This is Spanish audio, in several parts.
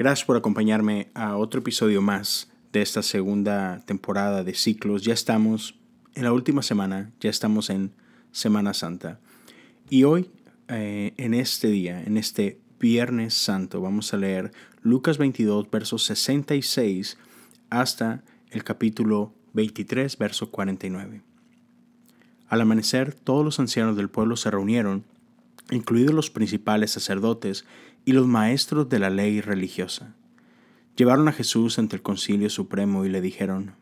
Gracias por acompañarme a otro episodio más de esta segunda temporada de ciclos. Ya estamos en la última semana, ya estamos en Semana Santa. Y hoy, eh, en este día, en este Viernes Santo, vamos a leer Lucas 22, versos 66 hasta el capítulo 23, verso 49. Al amanecer, todos los ancianos del pueblo se reunieron, incluidos los principales sacerdotes y los maestros de la ley religiosa. Llevaron a Jesús ante el concilio supremo y le dijeron,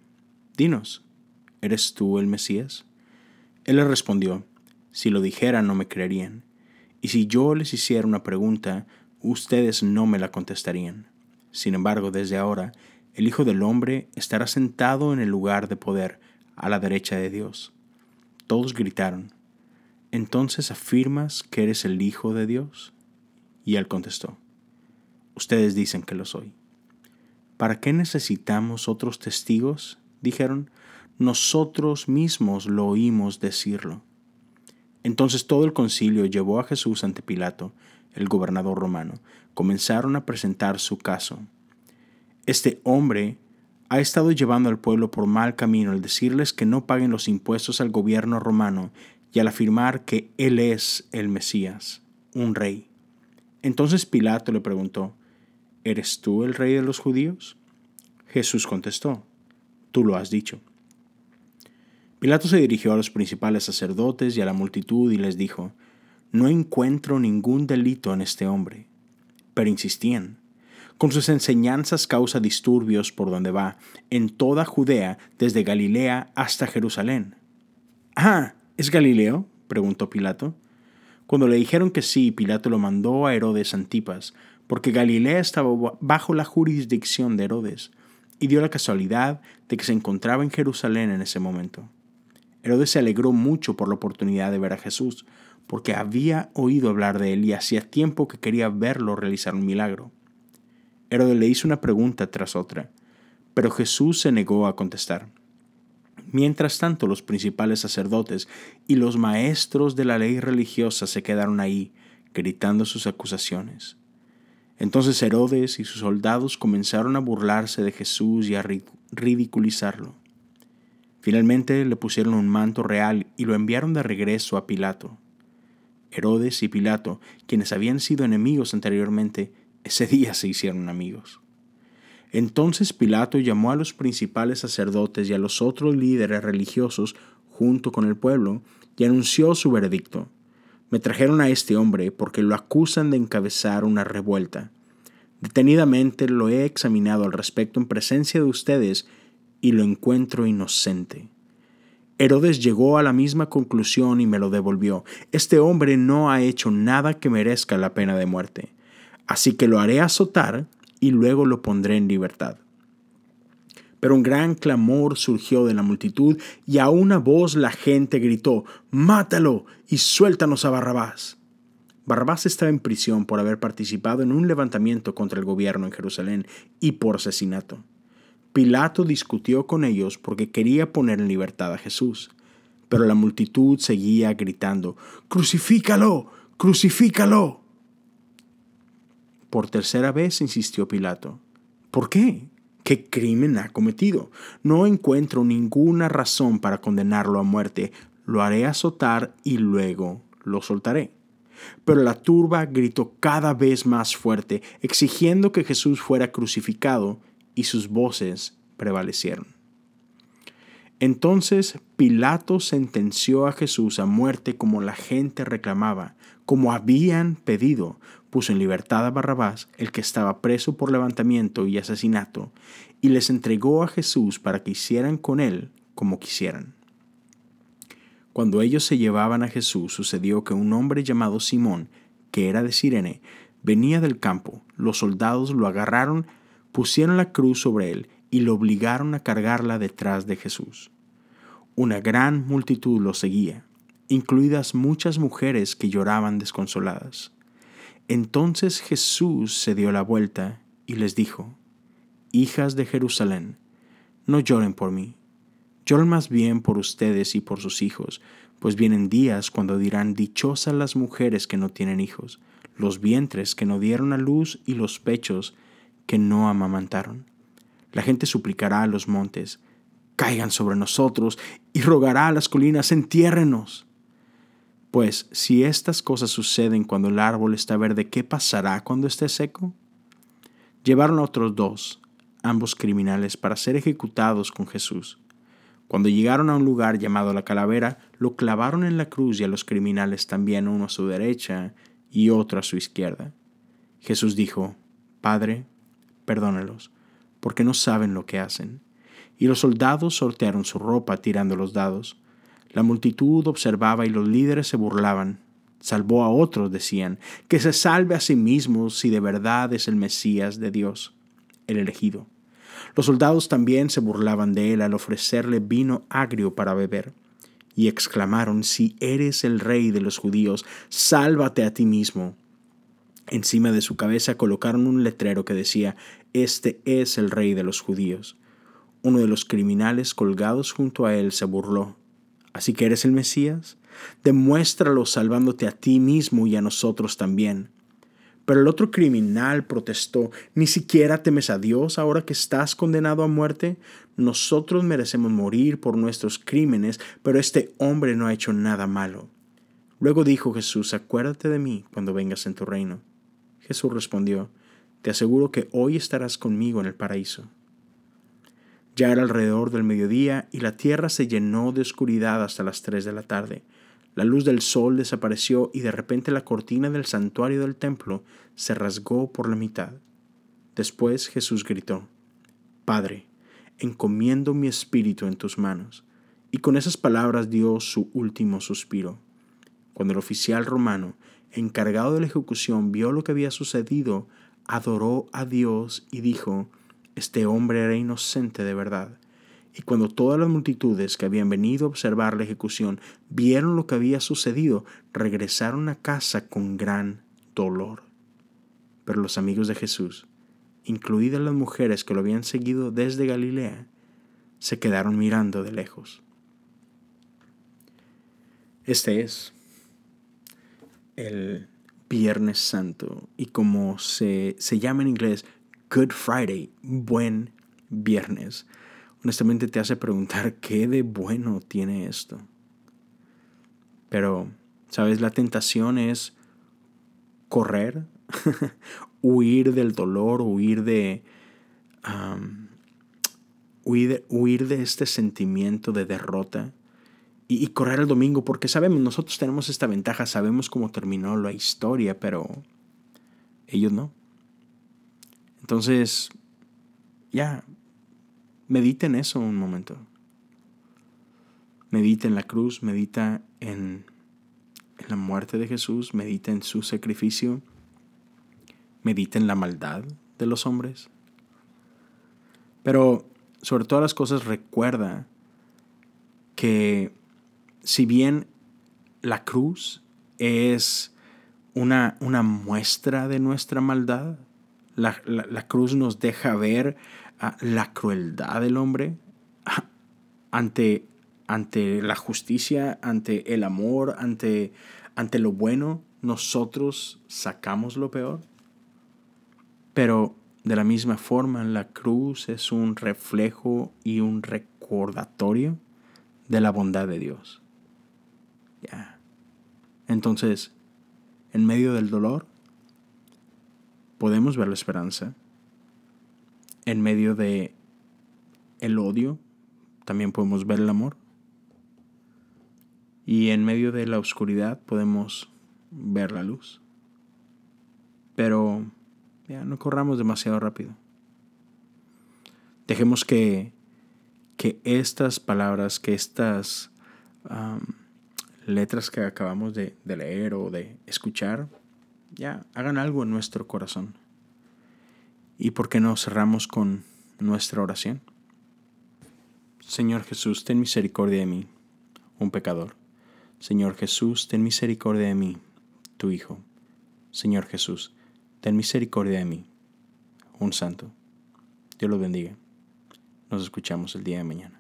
Dinos, ¿eres tú el Mesías? Él les respondió, Si lo dijera no me creerían, y si yo les hiciera una pregunta, ustedes no me la contestarían. Sin embargo, desde ahora, el Hijo del Hombre estará sentado en el lugar de poder a la derecha de Dios. Todos gritaron, ¿entonces afirmas que eres el Hijo de Dios? Y él contestó, Ustedes dicen que lo soy. ¿Para qué necesitamos otros testigos? Dijeron, nosotros mismos lo oímos decirlo. Entonces todo el concilio llevó a Jesús ante Pilato, el gobernador romano. Comenzaron a presentar su caso. Este hombre ha estado llevando al pueblo por mal camino al decirles que no paguen los impuestos al gobierno romano y al afirmar que Él es el Mesías, un rey. Entonces Pilato le preguntó, ¿Eres tú el rey de los judíos? Jesús contestó, Tú lo has dicho. Pilato se dirigió a los principales sacerdotes y a la multitud y les dijo, No encuentro ningún delito en este hombre. Pero insistían, con sus enseñanzas causa disturbios por donde va, en toda Judea, desde Galilea hasta Jerusalén. Ah, ¿es Galileo? preguntó Pilato. Cuando le dijeron que sí, Pilato lo mandó a Herodes Antipas, porque Galilea estaba bajo la jurisdicción de Herodes, y dio la casualidad de que se encontraba en Jerusalén en ese momento. Herodes se alegró mucho por la oportunidad de ver a Jesús, porque había oído hablar de él y hacía tiempo que quería verlo realizar un milagro. Herodes le hizo una pregunta tras otra, pero Jesús se negó a contestar. Mientras tanto, los principales sacerdotes y los maestros de la ley religiosa se quedaron ahí, gritando sus acusaciones. Entonces Herodes y sus soldados comenzaron a burlarse de Jesús y a ridiculizarlo. Finalmente le pusieron un manto real y lo enviaron de regreso a Pilato. Herodes y Pilato, quienes habían sido enemigos anteriormente, ese día se hicieron amigos. Entonces Pilato llamó a los principales sacerdotes y a los otros líderes religiosos junto con el pueblo y anunció su veredicto. Me trajeron a este hombre porque lo acusan de encabezar una revuelta. Detenidamente lo he examinado al respecto en presencia de ustedes y lo encuentro inocente. Herodes llegó a la misma conclusión y me lo devolvió. Este hombre no ha hecho nada que merezca la pena de muerte. Así que lo haré azotar y luego lo pondré en libertad. Pero un gran clamor surgió de la multitud y a una voz la gente gritó, Mátalo y suéltanos a Barrabás. Barrabás estaba en prisión por haber participado en un levantamiento contra el gobierno en Jerusalén y por asesinato. Pilato discutió con ellos porque quería poner en libertad a Jesús, pero la multitud seguía gritando, Crucifícalo, crucifícalo. Por tercera vez insistió Pilato. ¿Por qué? ¿Qué crimen ha cometido? No encuentro ninguna razón para condenarlo a muerte. Lo haré azotar y luego lo soltaré. Pero la turba gritó cada vez más fuerte, exigiendo que Jesús fuera crucificado, y sus voces prevalecieron. Entonces Pilato sentenció a Jesús a muerte como la gente reclamaba, como habían pedido, puso en libertad a Barrabás, el que estaba preso por levantamiento y asesinato, y les entregó a Jesús para que hicieran con él como quisieran. Cuando ellos se llevaban a Jesús, sucedió que un hombre llamado Simón, que era de Sirene, venía del campo. Los soldados lo agarraron, pusieron la cruz sobre él y lo obligaron a cargarla detrás de Jesús. Una gran multitud lo seguía, incluidas muchas mujeres que lloraban desconsoladas. Entonces Jesús se dio la vuelta y les dijo, Hijas de Jerusalén, no lloren por mí, lloren más bien por ustedes y por sus hijos, pues vienen días cuando dirán dichosas las mujeres que no tienen hijos, los vientres que no dieron a luz y los pechos que no amamantaron. La gente suplicará a los montes, caigan sobre nosotros, y rogará a las colinas, entiérrenos. Pues si estas cosas suceden cuando el árbol está verde, ¿qué pasará cuando esté seco? Llevaron a otros dos, ambos criminales, para ser ejecutados con Jesús. Cuando llegaron a un lugar llamado la calavera, lo clavaron en la cruz y a los criminales también, uno a su derecha y otro a su izquierda. Jesús dijo, Padre, perdónelos, porque no saben lo que hacen. Y los soldados sortearon su ropa tirando los dados. La multitud observaba y los líderes se burlaban. Salvó a otros, decían, que se salve a sí mismo si de verdad es el Mesías de Dios, el elegido. Los soldados también se burlaban de él al ofrecerle vino agrio para beber, y exclamaron, Si eres el rey de los judíos, sálvate a ti mismo. Encima de su cabeza colocaron un letrero que decía, Este es el rey de los judíos. Uno de los criminales colgados junto a él se burló. ¿Así que eres el Mesías? Demuéstralo salvándote a ti mismo y a nosotros también. Pero el otro criminal protestó, ¿ni siquiera temes a Dios ahora que estás condenado a muerte? Nosotros merecemos morir por nuestros crímenes, pero este hombre no ha hecho nada malo. Luego dijo Jesús, acuérdate de mí cuando vengas en tu reino. Jesús respondió, Te aseguro que hoy estarás conmigo en el paraíso. Ya era alrededor del mediodía y la tierra se llenó de oscuridad hasta las tres de la tarde. La luz del sol desapareció y de repente la cortina del santuario del templo se rasgó por la mitad. Después Jesús gritó, Padre, encomiendo mi espíritu en tus manos. Y con esas palabras dio su último suspiro. Cuando el oficial romano, encargado de la ejecución, vio lo que había sucedido, adoró a Dios y dijo, Este hombre era inocente de verdad. Y cuando todas las multitudes que habían venido a observar la ejecución vieron lo que había sucedido, regresaron a casa con gran dolor. Pero los amigos de Jesús, incluidas las mujeres que lo habían seguido desde Galilea, se quedaron mirando de lejos. Este es el Viernes Santo y como se, se llama en inglés Good Friday, buen viernes honestamente te hace preguntar qué de bueno tiene esto. Pero, ¿sabes? La tentación es correr, huir del dolor, huir de, huir de, este sentimiento de derrota y, y, correr el domingo, porque sabemos, nosotros tenemos esta ventaja, sabemos cómo terminó la historia, pero ellos no. Entonces, ya, Medita en eso un momento. Medita en la cruz, medita en, en la muerte de Jesús, medita en su sacrificio, medita en la maldad de los hombres. Pero sobre todas las cosas recuerda que si bien la cruz es una, una muestra de nuestra maldad, la, la, cruz nos deja ver la crueldad del hombre ante, ante la justicia, ante el amor, ante, ante lo bueno, nosotros sacamos lo peor. Pero de la misma forma, la cruz es un reflejo y un recordatorio de la bondad de Dios. Entonces, en medio del dolor, podemos ver la esperanza en medio de el odio también podemos ver el amor. Y en medio de la oscuridad podemos ver la luz. Pero ya no corramos demasiado rápido. Dejemos que, que estas palabras, que estas letras que acabamos de, de leer o de escuchar, ya hagan algo en nuestro corazón. ¿Y por qué no cerramos con nuestra oración? Señor Jesús, ten misericordia de mí, un pecador. Señor Jesús, ten misericordia de mí, tu Hijo. Señor Jesús, ten misericordia de mí, un santo. Dios lo bendiga. Nos escuchamos el día de mañana.